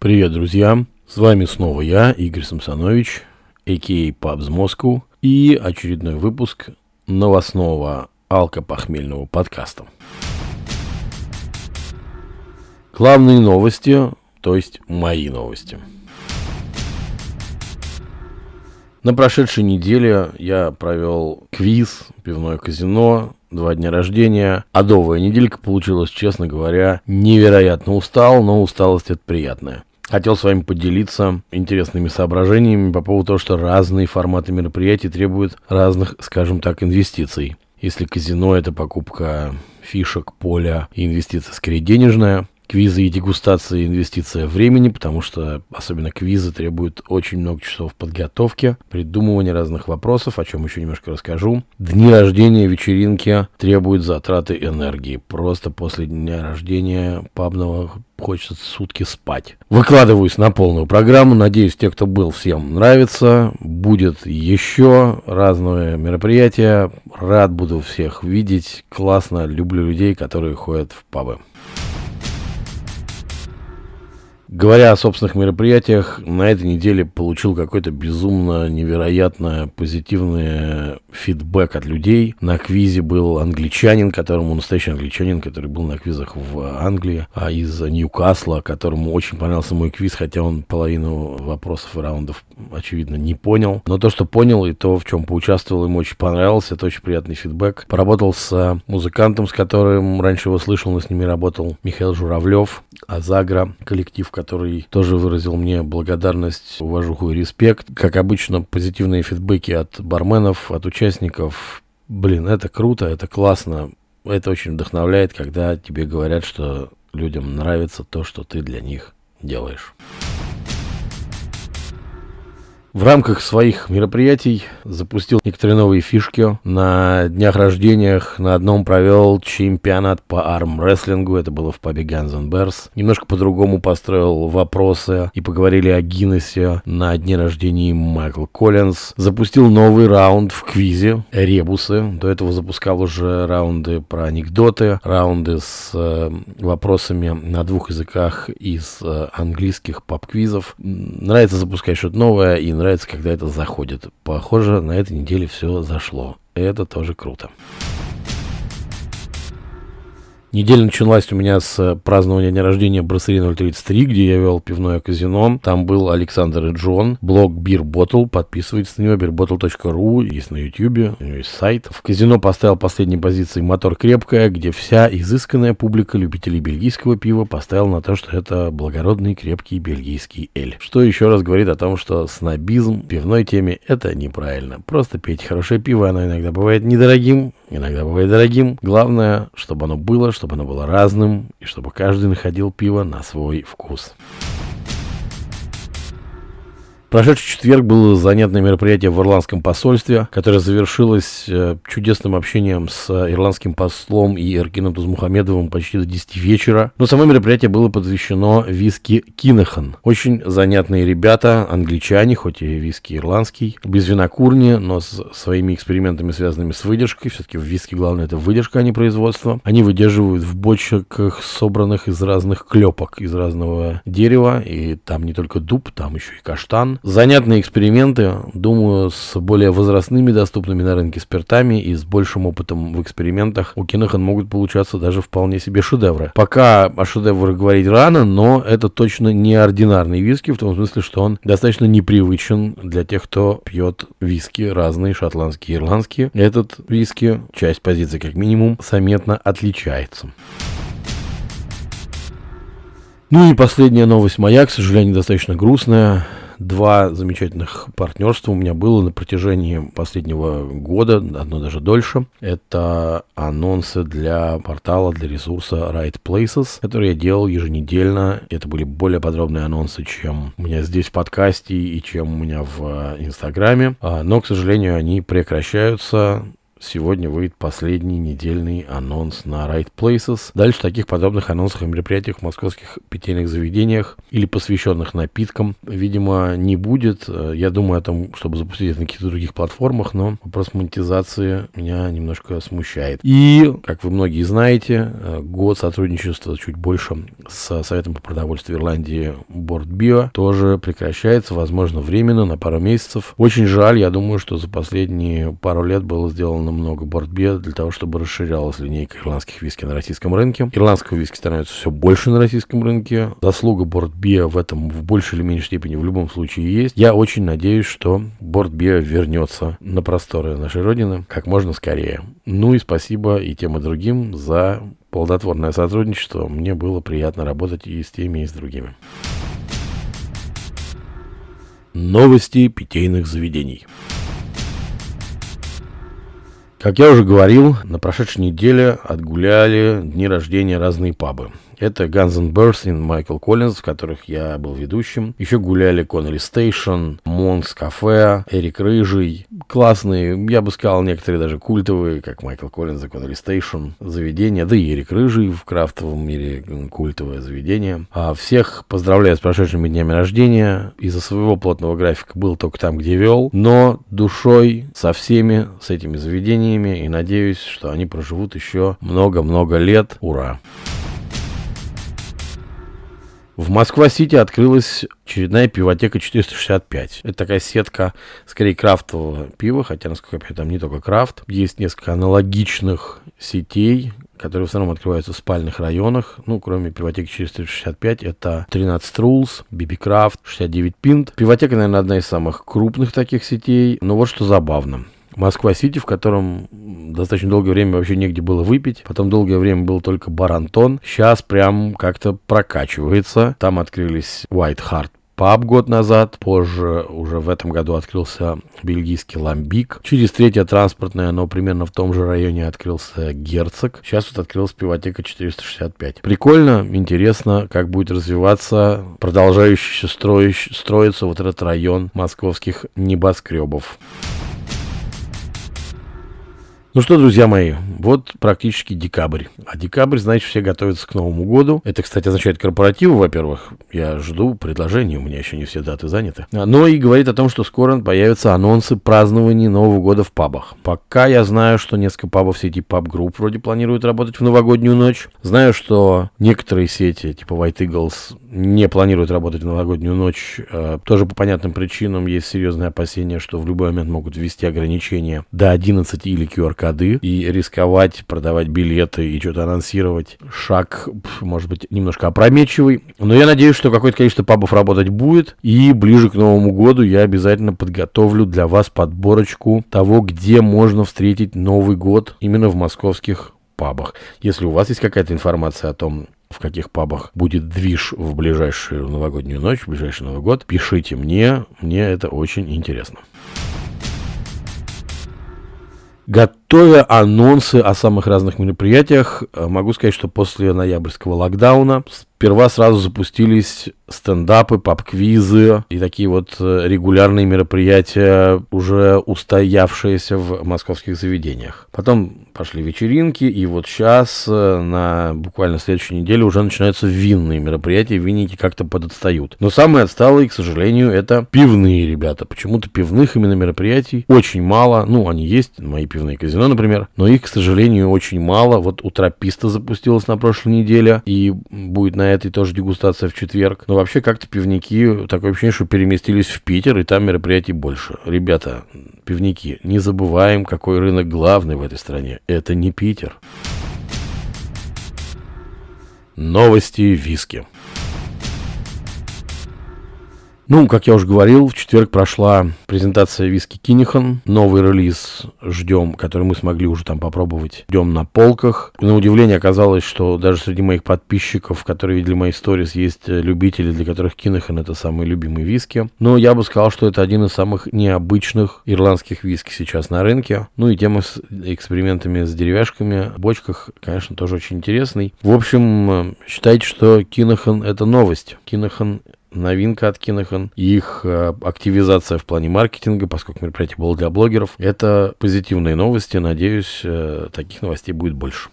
Привет, друзья! С вами снова я, Игорь Самсонович, а.к.а. Пабс Москву, и очередной выпуск новостного алкопохмельного подкаста. Главные новости, то есть мои новости. На прошедшей неделе я провел квиз, пивное казино, два дня рождения. Адовая неделька получилась, честно говоря, невероятно устал, но усталость это приятная. Хотел с вами поделиться интересными соображениями по поводу того, что разные форматы мероприятий требуют разных, скажем так, инвестиций. Если казино – это покупка фишек, поля инвестиция скорее денежная, квизы и дегустации инвестиция времени, потому что особенно квизы требуют очень много часов подготовки, придумывания разных вопросов, о чем еще немножко расскажу. Дни рождения, вечеринки требуют затраты энергии. Просто после дня рождения пабного хочется сутки спать. Выкладываюсь на полную программу. Надеюсь, те, кто был, всем нравится. Будет еще разные мероприятия. Рад буду всех видеть. Классно. Люблю людей, которые ходят в пабы. Говоря о собственных мероприятиях, на этой неделе получил какой-то безумно невероятно позитивный фидбэк от людей. На квизе был англичанин, которому настоящий англичанин, который был на квизах в Англии, а из Ньюкасла, которому очень понравился мой квиз, хотя он половину вопросов и раундов, очевидно, не понял. Но то, что понял, и то, в чем поучаствовал, ему очень понравилось. Это очень приятный фидбэк. Поработал с музыкантом, с которым раньше его слышал, но с ними работал Михаил Журавлев, Азагра, коллектив, который тоже выразил мне благодарность, уважуху и респект. Как обычно, позитивные фидбэки от барменов, от участников. Блин, это круто, это классно. Это очень вдохновляет, когда тебе говорят, что людям нравится то, что ты для них делаешь. В рамках своих мероприятий запустил некоторые новые фишки. На днях рождениях на одном провел чемпионат по армрестлингу. Это было в пабе Guns N' Bears. Немножко по-другому построил вопросы и поговорили о Гиннесе на дне рождения Майкл Коллинз. Запустил новый раунд в квизе «Ребусы». До этого запускал уже раунды про анекдоты, раунды с э, вопросами на двух языках из э, английских паб-квизов. Нравится запускать что-то новое и нравится, когда это заходит. Похоже, на этой неделе все зашло. Это тоже круто. Неделя началась у меня с празднования дня рождения Брасserie 033, где я вел пивное казино. Там был Александр и Джон, блог Beer Bottle, подписывайтесь на него, beerbottle.ru, есть на YouTube, у него есть сайт. В казино поставил последней позиции «Мотор крепкая», где вся изысканная публика любителей бельгийского пива поставила на то, что это благородный крепкий бельгийский эль. Что еще раз говорит о том, что снобизм в пивной теме это неправильно. Просто пейте хорошее пиво, оно иногда бывает недорогим, иногда бывает дорогим. Главное, чтобы оно было, чтобы оно было разным, и чтобы каждый находил пиво на свой вкус. Прошедший четверг было занятное мероприятие в ирландском посольстве, которое завершилось э, чудесным общением с ирландским послом и Эркином Тузмухамедовым почти до 10 вечера. Но само мероприятие было посвящено виски Кинехан. Очень занятные ребята, англичане, хоть и виски ирландский, без винокурни, но с своими экспериментами, связанными с выдержкой. Все-таки в виске главное это выдержка, а не производство. Они выдерживают в бочках, собранных из разных клепок, из разного дерева. И там не только дуб, там еще и каштан. Занятные эксперименты, думаю, с более возрастными доступными на рынке спиртами и с большим опытом в экспериментах у Кинохан могут получаться даже вполне себе шедевры. Пока о шедеврах говорить рано, но это точно не ординарный виски, в том смысле, что он достаточно непривычен для тех, кто пьет виски разные, шотландские, ирландские. Этот виски, часть позиции как минимум, заметно отличается. Ну и последняя новость моя, к сожалению, достаточно грустная два замечательных партнерства у меня было на протяжении последнего года, одно даже дольше. Это анонсы для портала, для ресурса Right Places, который я делал еженедельно. Это были более подробные анонсы, чем у меня здесь в подкасте и чем у меня в Инстаграме. А, но, к сожалению, они прекращаются сегодня выйдет последний недельный анонс на Right Places. Дальше таких подобных анонсов и мероприятиях в московских питейных заведениях или посвященных напиткам, видимо, не будет. Я думаю о том, чтобы запустить это на каких-то других платформах, но вопрос монетизации меня немножко смущает. И, как вы многие знаете, год сотрудничества чуть больше с Советом по продовольствию Ирландии Борт Био тоже прекращается, возможно, временно, на пару месяцев. Очень жаль, я думаю, что за последние пару лет было сделано много бортбе для того, чтобы расширялась линейка ирландских виски на российском рынке. Ирландского виски становится все больше на российском рынке. Заслуга бортбе в этом в большей или меньшей степени в любом случае есть. Я очень надеюсь, что бортбе вернется на просторы нашей Родины как можно скорее. Ну и спасибо и тем и другим за плодотворное сотрудничество. Мне было приятно работать и с теми, и с другими. Новости питейных заведений. Как я уже говорил, на прошедшей неделе отгуляли дни рождения разные пабы. Это Guns N' и Michael Collins, в которых я был ведущим. Еще гуляли Connolly Station, Monks Cafe, Эрик Рыжий. Классные, я бы сказал, некоторые даже культовые, как Michael Collins и Connolly Station, заведения. Да и Эрик Рыжий в крафтовом мире культовое заведение. А всех поздравляю с прошедшими днями рождения. Из-за своего плотного графика был только там, где вел. Но душой со всеми, с этими заведениями. И надеюсь, что они проживут еще много-много лет. Ура! В Москва-Сити открылась очередная пивотека 465. Это такая сетка, скорее, крафтового пива, хотя, насколько я понимаю, там не только крафт. Есть несколько аналогичных сетей, которые в основном открываются в спальных районах. Ну, кроме пивотеки 465, это 13 Rules, BB Craft, 69 Pint. Пивотека, наверное, одна из самых крупных таких сетей. Но вот что забавно. Москва-Сити, в котором достаточно долгое время вообще негде было выпить. Потом долгое время был только бар Антон. Сейчас прям как-то прокачивается. Там открылись White Heart паб год назад, позже уже в этом году открылся бельгийский ламбик. Через третье транспортное, но примерно в том же районе открылся герцог. Сейчас вот открылась пивотека 465. Прикольно, интересно, как будет развиваться продолжающийся строить, строиться вот этот район московских небоскребов. Ну что, друзья мои, вот практически декабрь. А декабрь, значит, все готовятся к Новому году. Это, кстати, означает корпоративы, во-первых. Я жду предложений, у меня еще не все даты заняты. Но и говорит о том, что скоро появятся анонсы празднований Нового года в пабах. Пока я знаю, что несколько пабов сети паб-групп вроде планируют работать в новогоднюю ночь. Знаю, что некоторые сети, типа White Eagles, не планируют работать в новогоднюю ночь. Э, тоже по понятным причинам есть серьезные опасения, что в любой момент могут ввести ограничения до 11 или QR коды и рисковать, продавать билеты и что-то анонсировать. Шаг, может быть, немножко опрометчивый. Но я надеюсь, что какое-то количество пабов работать будет. И ближе к Новому году я обязательно подготовлю для вас подборочку того, где можно встретить Новый год именно в московских пабах. Если у вас есть какая-то информация о том, в каких пабах будет движ в ближайшую новогоднюю ночь, в ближайший Новый год, пишите мне, мне это очень интересно. Готовя анонсы о самых разных мероприятиях, э, могу сказать, что после ноябрьского локдауна сперва сразу запустились стендапы, пап-квизы и такие вот э, регулярные мероприятия, уже устоявшиеся в московских заведениях. Потом пошли вечеринки, и вот сейчас, э, на буквально следующей неделе, уже начинаются винные мероприятия, винники как-то подотстают. Но самые отсталые, к сожалению, это пивные ребята. Почему-то пивных именно мероприятий очень мало. Ну, они есть, мои пивные казино, например, но их, к сожалению, очень мало. Вот у трописта запустилась на прошлой неделе, и будет на этой тоже дегустация в четверг. Но вообще как-то пивники, такое ощущение, что переместились в Питер, и там мероприятий больше. Ребята, пивники, не забываем, какой рынок главный в этой стране. Это не Питер. Новости виски. Ну, как я уже говорил, в четверг прошла презентация виски Кинихан. Новый релиз ждем, который мы смогли уже там попробовать. Ждем на полках. На удивление оказалось, что даже среди моих подписчиков, которые видели мои сторис, есть любители, для которых Кинихан это самые любимые виски. Но я бы сказал, что это один из самых необычных ирландских виски сейчас на рынке. Ну и тема с экспериментами с деревяшками в бочках, конечно, тоже очень интересный. В общем, считайте, что Кинахан это новость. Кинахан новинка от Кинохан. Их э, активизация в плане маркетинга, поскольку мероприятие было для блогеров. Это позитивные новости. Надеюсь, э, таких новостей будет больше.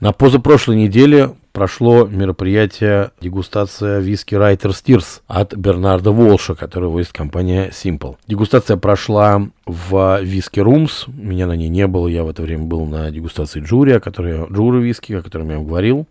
На позапрошлой неделе прошло мероприятие дегустация виски Райтер Стирс от Бернарда Волша, который вывозит компания Simple. Дегустация прошла в Виски Rooms. Меня на ней не было, я в это время был на дегустации Джури, о которой, Джури виски, о котором я говорил.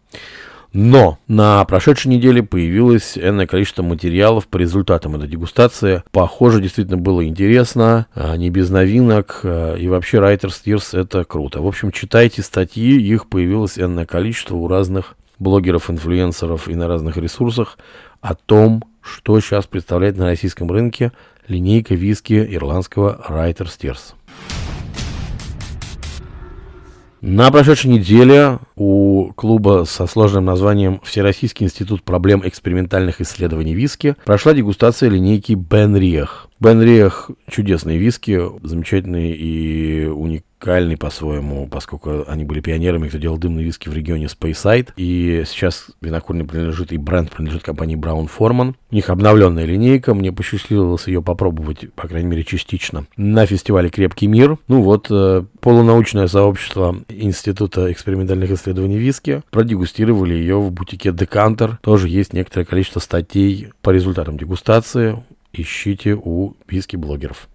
Но на прошедшей неделе появилось энное количество материалов по результатам этой дегустации. Похоже, действительно было интересно, а, не без новинок. А, и вообще Writer Steers это круто. В общем, читайте статьи, их появилось энное количество у разных блогеров, инфлюенсеров и на разных ресурсах о том, что сейчас представляет на российском рынке линейка виски ирландского Writer Steers. На прошедшей неделе у клуба со сложным названием Всероссийский институт проблем экспериментальных исследований виски прошла дегустация линейки Бен Риах. Бен Риах чудесные виски, замечательные и уникальные уникальный по-своему, поскольку они были пионерами, кто делал дымные виски в регионе Speyside. И сейчас винокурня принадлежит, и бренд принадлежит компании Brown Forman. У них обновленная линейка, мне посчастливилось ее попробовать, по крайней мере, частично, на фестивале «Крепкий мир». Ну вот, э, полунаучное сообщество Института экспериментальных исследований виски продегустировали ее в бутике Декантер. Тоже есть некоторое количество статей по результатам дегустации. Ищите у виски-блогеров.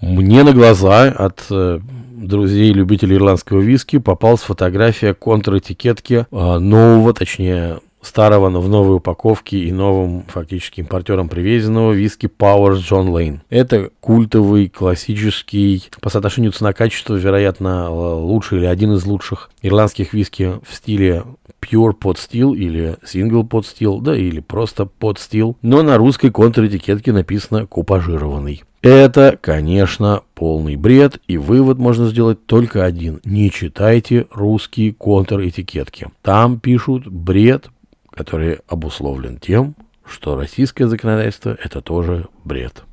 Мне на глаза от э, друзей любителей ирландского виски попалась фотография контр-этикетки э, нового, точнее, старого, но в новой упаковке и новым фактически импортером привезенного виски Powers John Lane. Это культовый, классический, по соотношению цена-качество, вероятно, лучший или один из лучших ирландских виски в стиле Pure Pot Still или Single Pot Still, да или просто Pot Still, но на русской контр-этикетке написано «купажированный». Это, конечно, полный бред, и вывод можно сделать только один. Не читайте русские контр-этикетки. Там пишут бред, который обусловлен тем, что российское законодательство – это тоже бред.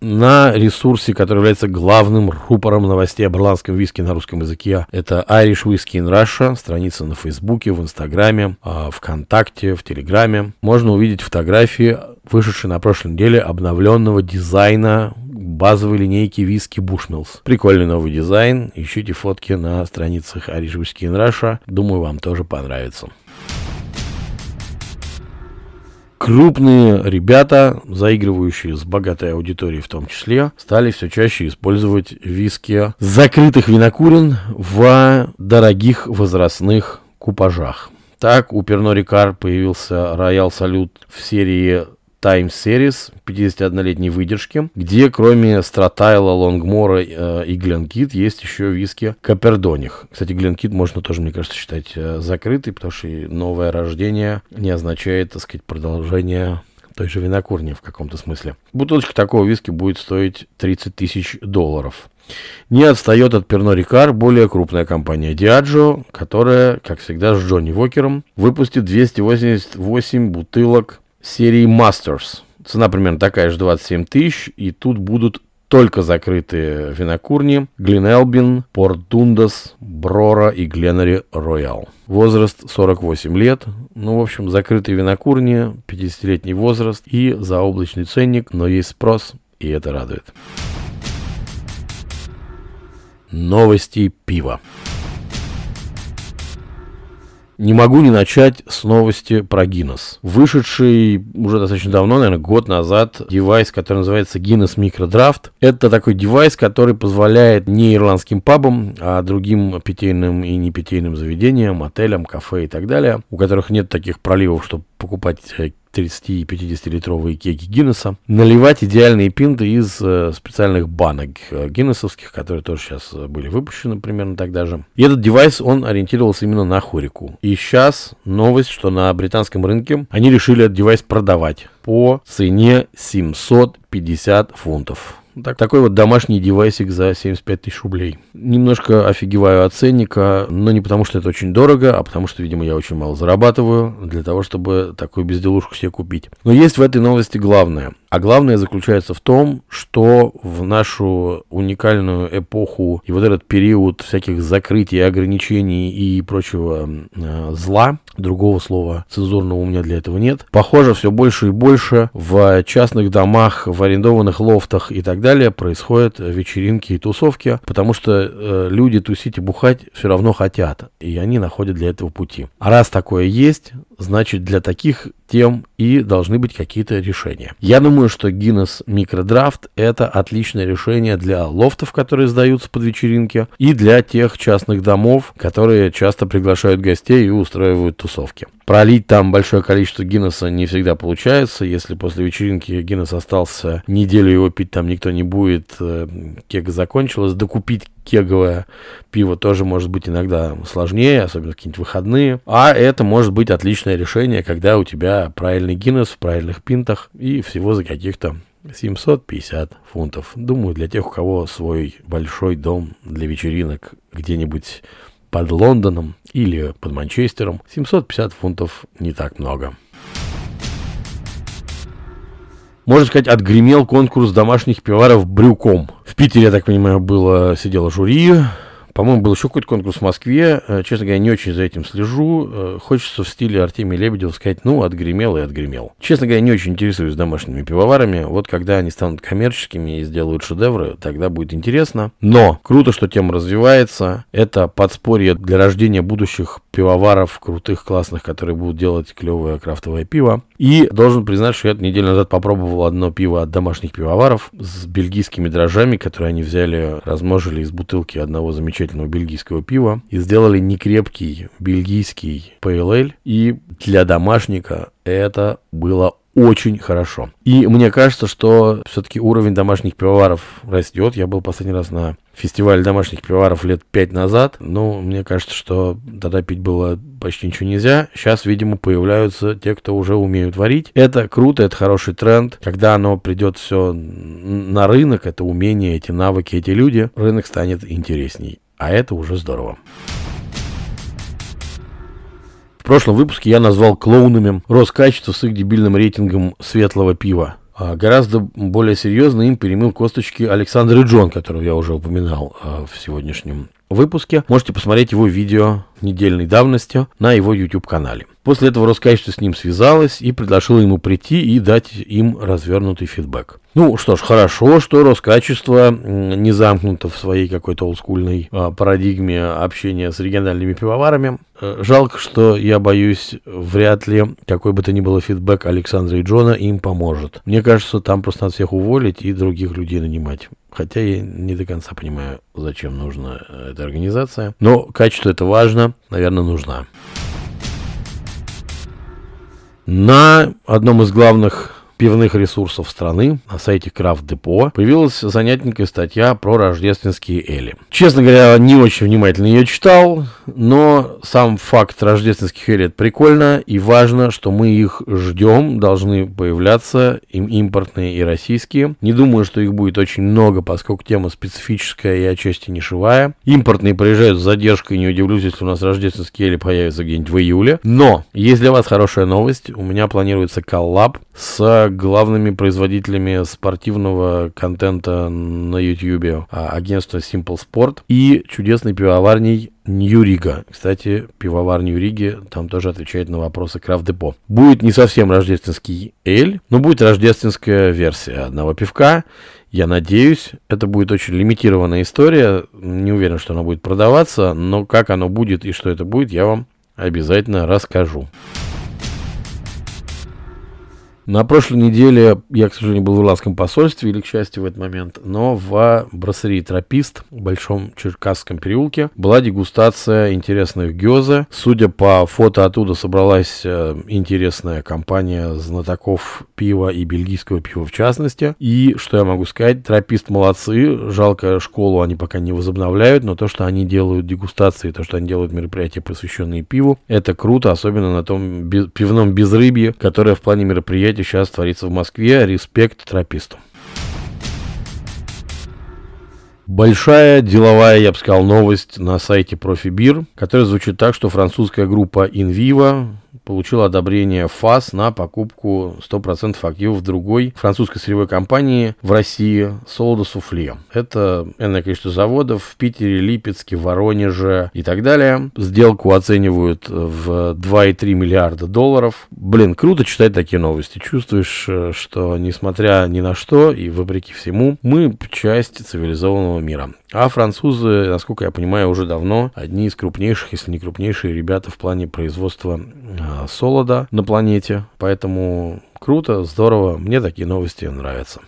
на ресурсе, который является главным рупором новостей об ирландском виске на русском языке. Это Irish Whiskey in Russia, страница на Фейсбуке, в Инстаграме, а, ВКонтакте, в Телеграме. Можно увидеть фотографии, вышедшие на прошлой неделе, обновленного дизайна базовой линейки виски Bushmills. Прикольный новый дизайн. Ищите фотки на страницах Irish Whiskey Russia. Думаю, вам тоже понравится. Крупные ребята, заигрывающие с богатой аудиторией в том числе, стали все чаще использовать виски закрытых винокурен в дорогих возрастных купажах. Так, у Перно Рикар появился Роял Салют в серии Time Series 51-летней выдержки, где кроме Стратайла, Лонгмора э, и Гленкит есть еще виски Капердоних. Кстати, Гленкит можно тоже, мне кажется, считать э, закрытый, потому что новое рождение не означает, так сказать, продолжение той же винокурни в каком-то смысле. Бутылочка такого виски будет стоить 30 тысяч долларов. Не отстает от Перно Рикар более крупная компания Diageo, которая, как всегда, с Джонни Вокером выпустит 288 бутылок серии Masters. Цена примерно такая же 27 тысяч, и тут будут только закрытые винокурни Глин Элбин, Порт Дундас, Брора и Гленари Роял. Возраст 48 лет. Ну, в общем, закрытые винокурни, 50-летний возраст и заоблачный ценник, но есть спрос, и это радует. Новости пива. Не могу не начать с новости про Guinness. Вышедший уже достаточно давно, наверное, год назад, девайс, который называется Guinness Microdraft. Это такой девайс, который позволяет не ирландским пабам, а другим питейным и непитейным заведениям, отелям, кафе и так далее, у которых нет таких проливов, чтобы покупать 30 и 50 литровые кеги Гиннесса, наливать идеальные пинты из э, специальных банок э, гиннесовских, которые тоже сейчас э, были выпущены примерно тогда же. И этот девайс, он ориентировался именно на хорику. И сейчас новость, что на британском рынке они решили этот девайс продавать по цене 750 фунтов. Так, такой вот домашний девайсик за 75 тысяч рублей. Немножко офигеваю от ценника, но не потому, что это очень дорого, а потому, что, видимо, я очень мало зарабатываю для того, чтобы такую безделушку себе купить. Но есть в этой новости главное. А главное заключается в том, что в нашу уникальную эпоху и вот этот период всяких закрытий, ограничений и прочего э, зла, другого слова цензурного у меня для этого нет, похоже, все больше и больше в частных домах, в арендованных лофтах и так далее происходят вечеринки и тусовки, потому что э, люди тусить и бухать все равно хотят, и они находят для этого пути. А раз такое есть, значит для таких тем и должны быть какие-то решения. Я думаю, что Guinness Микродрафт это отличное решение для лофтов, которые сдаются под вечеринки, и для тех частных домов, которые часто приглашают гостей и устраивают тусовки. Пролить там большое количество Гиннесса не всегда получается. Если после вечеринки Гиннес остался неделю его пить там никто не будет, э, кега закончилась, докупить кеговое пиво тоже может быть иногда сложнее, особенно какие-нибудь выходные. А это может быть отличное решение, когда у тебя правильный Гиннес в правильных пинтах и всего за каких-то 750 фунтов. Думаю, для тех, у кого свой большой дом для вечеринок где-нибудь под Лондоном или под Манчестером 750 фунтов не так много. Можно сказать, отгремел конкурс домашних пиваров брюком. В Питере, я так понимаю, было, сидело жюри, по-моему, был еще какой-то конкурс в Москве. Э, честно говоря, не очень за этим слежу. Э, хочется в стиле Артемия Лебедева сказать, ну, отгремел и отгремел. Честно говоря, не очень интересуюсь домашними пивоварами. Вот когда они станут коммерческими и сделают шедевры, тогда будет интересно. Но круто, что тема развивается. Это подспорье для рождения будущих пивоваров, крутых, классных, которые будут делать клевое крафтовое пиво. И должен признать, что я неделю назад попробовал одно пиво от домашних пивоваров с бельгийскими дрожжами, которые они взяли, размножили из бутылки одного замечательного замечательного бельгийского пива и сделали некрепкий бельгийский PLL. И для домашника это было очень хорошо. И мне кажется, что все-таки уровень домашних пивоваров растет. Я был последний раз на фестивале домашних пивоваров лет пять назад. Но мне кажется, что тогда пить было почти ничего нельзя. Сейчас, видимо, появляются те, кто уже умеют варить. Это круто, это хороший тренд. Когда оно придет все на рынок, это умение, эти навыки, эти люди, рынок станет интересней. А это уже здорово. В прошлом выпуске я назвал клоунами Роскачество с их дебильным рейтингом светлого пива. А гораздо более серьезно им перемыл косточки Александр Джон, которого я уже упоминал а, в сегодняшнем выпуске. Можете посмотреть его видео недельной давности на его YouTube-канале. После этого Роскачество с ним связалось и предложило ему прийти и дать им развернутый фидбэк. Ну что ж, хорошо, что Роскачество не замкнуто в своей какой-то олдскульной а, парадигме общения с региональными пивоварами. Э, жалко, что, я боюсь, вряд ли какой бы то ни было фидбэк Александра и Джона им поможет. Мне кажется, там просто надо всех уволить и других людей нанимать. Хотя я не до конца понимаю, зачем нужна э, эта организация. Но качество это важно, наверное, нужна. На одном из главных пивных ресурсов страны на сайте Крафт Депо появилась занятненькая статья про рождественские эли. Честно говоря, не очень внимательно ее читал, но сам факт рождественских эли это прикольно и важно, что мы их ждем, должны появляться им импортные и российские. Не думаю, что их будет очень много, поскольку тема специфическая и отчасти нишевая. Импортные приезжают с задержкой, не удивлюсь, если у нас рождественские эли появятся где-нибудь в июле. Но, есть для вас хорошая новость, у меня планируется коллаб с главными производителями спортивного контента на YouTube, а, агентство Simple Sport и чудесной пивоварней Нью-Рига. Кстати, пивовар Нью-Риги там тоже отвечает на вопросы Крафт-депо. Будет не совсем рождественский эль, но будет рождественская версия одного пивка. Я надеюсь, это будет очень лимитированная история. Не уверен, что она будет продаваться, но как оно будет и что это будет, я вам обязательно расскажу. На прошлой неделе я, к сожалению, был в ирландском посольстве, или, к счастью, в этот момент, но в брасserie «Тропист» в Большом Черкасском переулке была дегустация интересных гёза. Судя по фото оттуда собралась э, интересная компания знатоков пива и бельгийского пива в частности. И, что я могу сказать, «Тропист» молодцы, жалко школу они пока не возобновляют, но то, что они делают дегустации, то, что они делают мероприятия, посвященные пиву, это круто, особенно на том пивном безрыбье, которое в плане мероприятий мероприятие сейчас творится в Москве. Респект трописту. Большая деловая, я бы сказал, новость на сайте ProfiBeer, которая звучит так, что французская группа InVivo получил одобрение ФАС на покупку 100% активов другой французской сырьевой компании в России Солода Суфле. Это энное количество заводов в Питере, Липецке, Воронеже и так далее. Сделку оценивают в 2,3 миллиарда долларов. Блин, круто читать такие новости. Чувствуешь, э, что несмотря ни на что и вопреки всему, мы часть цивилизованного мира. А французы, насколько я понимаю, уже давно одни из крупнейших, если не крупнейшие ребята в плане производства э, солода на планете. Поэтому круто, здорово, мне такие новости нравятся.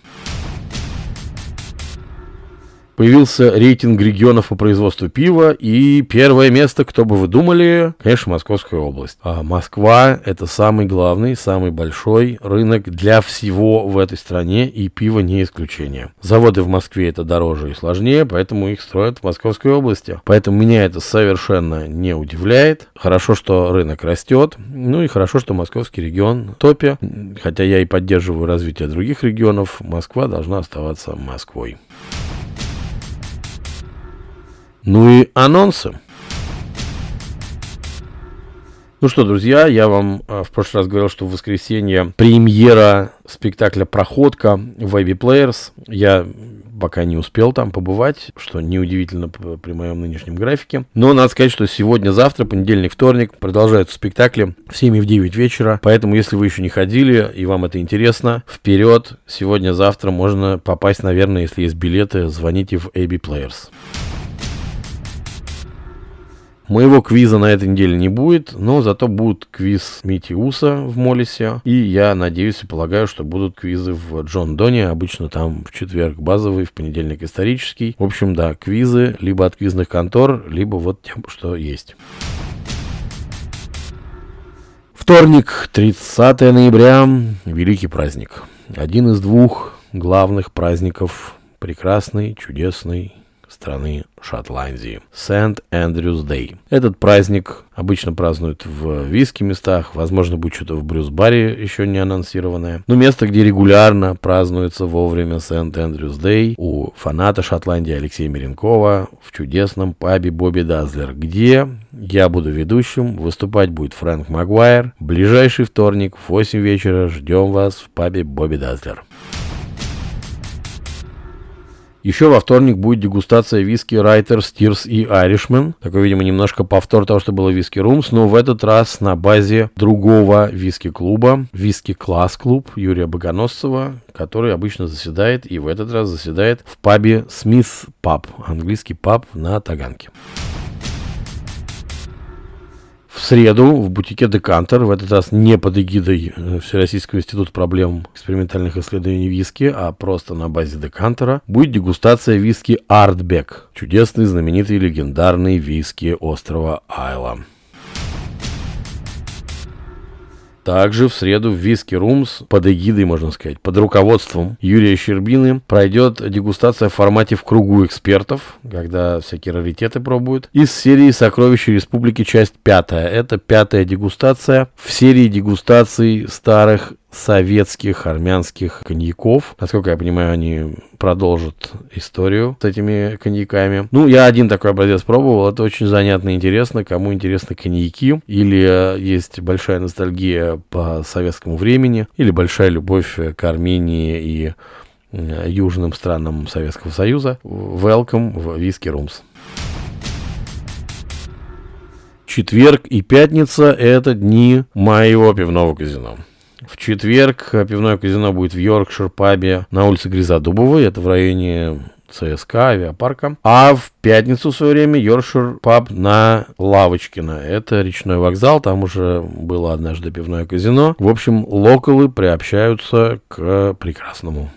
Появился рейтинг регионов по производству пива, и первое место, кто бы вы думали, конечно, Московская область. А Москва – это самый главный, самый большой рынок для всего в этой стране, и пиво не исключение. Заводы в Москве – это дороже и сложнее, поэтому их строят в Московской области. Поэтому меня это совершенно не удивляет. Хорошо, что рынок растет, ну и хорошо, что московский регион в топе. Хотя я и поддерживаю развитие других регионов, Москва должна оставаться Москвой. Ну и анонсы. Ну что, друзья, я вам э, в прошлый раз говорил, что в воскресенье премьера спектакля «Проходка» в Ivy Players. Я пока не успел там побывать, что неудивительно при моем нынешнем графике. Но надо сказать, что сегодня-завтра, понедельник, вторник, продолжаются спектакли в 7 и в 9 вечера. Поэтому, если вы еще не ходили и вам это интересно, вперед! Сегодня-завтра можно попасть, наверное, если есть билеты, звоните в AB Players. Моего квиза на этой неделе не будет, но зато будет квиз Мити Уса в Молисе. И я надеюсь и полагаю, что будут квизы в Джон Доне. Обычно там в четверг базовый, в понедельник исторический. В общем, да, квизы либо от квизных контор, либо вот тем, что есть. Вторник, 30 ноября, великий праздник. Один из двух главных праздников прекрасный, чудесный страны Шотландии. Сент-Эндрюс Дэй. Этот праздник обычно празднуют в виски местах, возможно, будет что-то в Брюс-баре еще не анонсированное. Но место, где регулярно празднуется вовремя Сент-Эндрюс Дэй у фаната Шотландии Алексея Миренкова в чудесном пабе Бобби Дазлер, где я буду ведущим, выступать будет Фрэнк Магуайр. Ближайший вторник в 8 вечера ждем вас в пабе Бобби Дазлер. Еще во вторник будет дегустация виски Райтер, Стирс и Irishman. Такой, видимо, немножко повтор того, что было виски Румс, но в этот раз на базе другого виски-клуба, виски-класс-клуб Юрия Богоносцева, который обычно заседает и в этот раз заседает в пабе Смith Паб, английский паб на Таганке. В среду в бутике Декантер, в этот раз не под эгидой э, Всероссийского института проблем экспериментальных исследований виски, а просто на базе Декантера, будет дегустация виски Артбек, чудесный, знаменитый, легендарный виски острова Айла. Также в среду в Виски Румс под эгидой, можно сказать, под руководством Юрия Щербины пройдет дегустация в формате в кругу экспертов, когда всякие раритеты пробуют, из серии «Сокровища Республики. Часть пятая». Это пятая дегустация в серии дегустаций старых советских армянских коньяков. Насколько я понимаю, они продолжат историю с этими коньяками. Ну, я один такой образец пробовал. Это очень занятно и интересно. Кому интересны коньяки или э, есть большая ностальгия по советскому времени, или большая любовь к Армении и э, южным странам Советского Союза. Welcome в Whisky Rooms. Четверг и пятница – это дни моего пивного казино. В четверг пивное казино будет в Йоркшир пабе на улице Гриза Дубовой, это в районе ЦСКА, авиапарка. А в пятницу в свое время Йоркшир паб на Лавочкино. Это речной вокзал, там уже было однажды пивное казино. В общем, локалы приобщаются к прекрасному.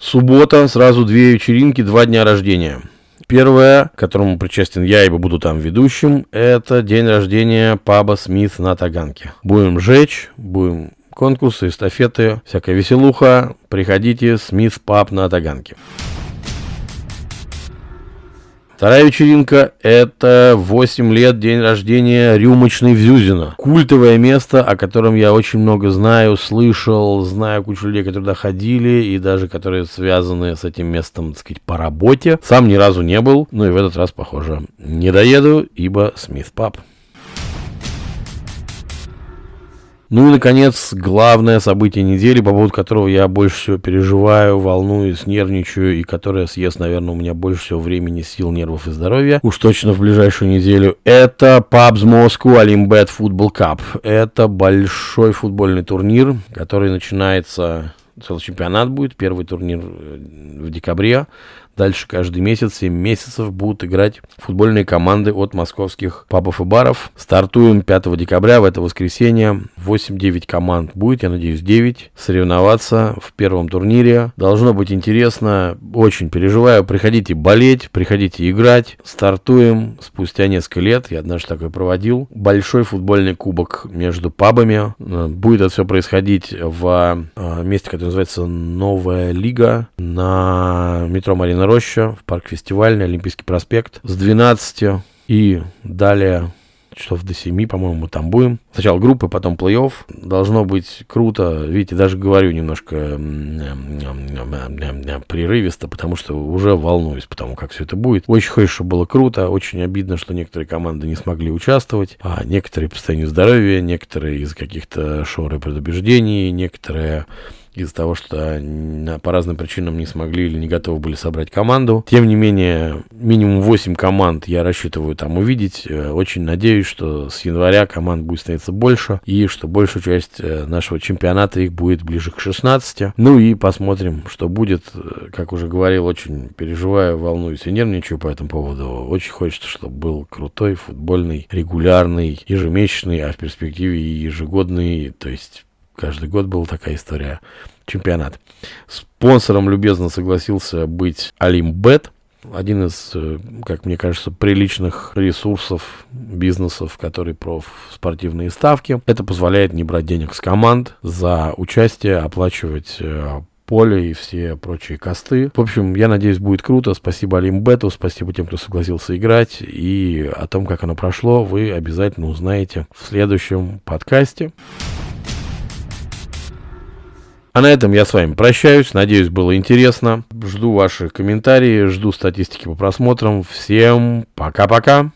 Суббота, сразу две вечеринки, два дня рождения. Первое, к которому причастен я, ибо буду там ведущим, это день рождения паба Смит на Таганке. Будем жечь, будем конкурсы, эстафеты, всякая веселуха. Приходите, Смит паб на Таганке. Вторая вечеринка – это 8 лет, день рождения рюмочной в Зюзино. Культовое место, о котором я очень много знаю, слышал, знаю кучу людей, которые туда ходили, и даже которые связаны с этим местом, так сказать, по работе. Сам ни разу не был, ну и в этот раз, похоже, не доеду, ибо Смит Паб. Ну и, наконец, главное событие недели, по поводу которого я больше всего переживаю, волнуюсь, нервничаю, и которое съест, наверное, у меня больше всего времени, сил, нервов и здоровья, уж точно в ближайшую неделю, это PUBS Moscow Olimbat Football Cup. Это большой футбольный турнир, который начинается целый чемпионат будет, первый турнир э, в декабре, Дальше каждый месяц, 7 месяцев будут играть футбольные команды от московских пабов и баров. Стартуем 5 декабря, в это воскресенье. 8-9 команд будет, я надеюсь, 9. Соревноваться в первом турнире. Должно быть интересно. Очень переживаю. Приходите болеть, приходите играть. Стартуем спустя несколько лет. Я однажды такой проводил. Большой футбольный кубок между пабами. Будет это все происходить в э, месте, которое называется Новая Лига на метро Марина Роща, в парк фестивальный, Олимпийский проспект с 12 и далее часов до 7, по-моему, мы там будем. Сначала группы, потом плей-офф. Должно быть круто. Видите, даже говорю немножко прерывисто, потому что уже волнуюсь, потому как все это будет. Очень хочется, чтобы было круто. Очень обидно, что некоторые команды не смогли участвовать, а некоторые по состоянию здоровья, некоторые из каких-то шор и предубеждений, некоторые из-за того, что по разным причинам не смогли или не готовы были собрать команду. Тем не менее, минимум 8 команд я рассчитываю там увидеть. Э, очень надеюсь, что с января команд будет становиться больше, и что большую часть э, нашего чемпионата их будет ближе к 16. Ну и посмотрим, что будет. Э, как уже говорил, очень переживаю, волнуюсь и нервничаю по этому поводу. Очень хочется, чтобы был крутой футбольный, регулярный, ежемесячный, а в перспективе и ежегодный, то есть Каждый год была такая история. Чемпионат. Спонсором любезно согласился быть Алимбет. Один из, э, как мне кажется, приличных ресурсов, бизнесов, который про спортивные ставки. Это позволяет не брать денег с команд за участие, оплачивать э, поле и все прочие косты. В общем, я надеюсь, будет круто. Спасибо Алимбету, спасибо тем, кто согласился играть. И о том, как оно прошло, вы обязательно узнаете в следующем подкасте. А на этом я с вами прощаюсь. Надеюсь, было интересно. Жду ваши комментарии, жду статистики по просмотрам. Всем пока-пока.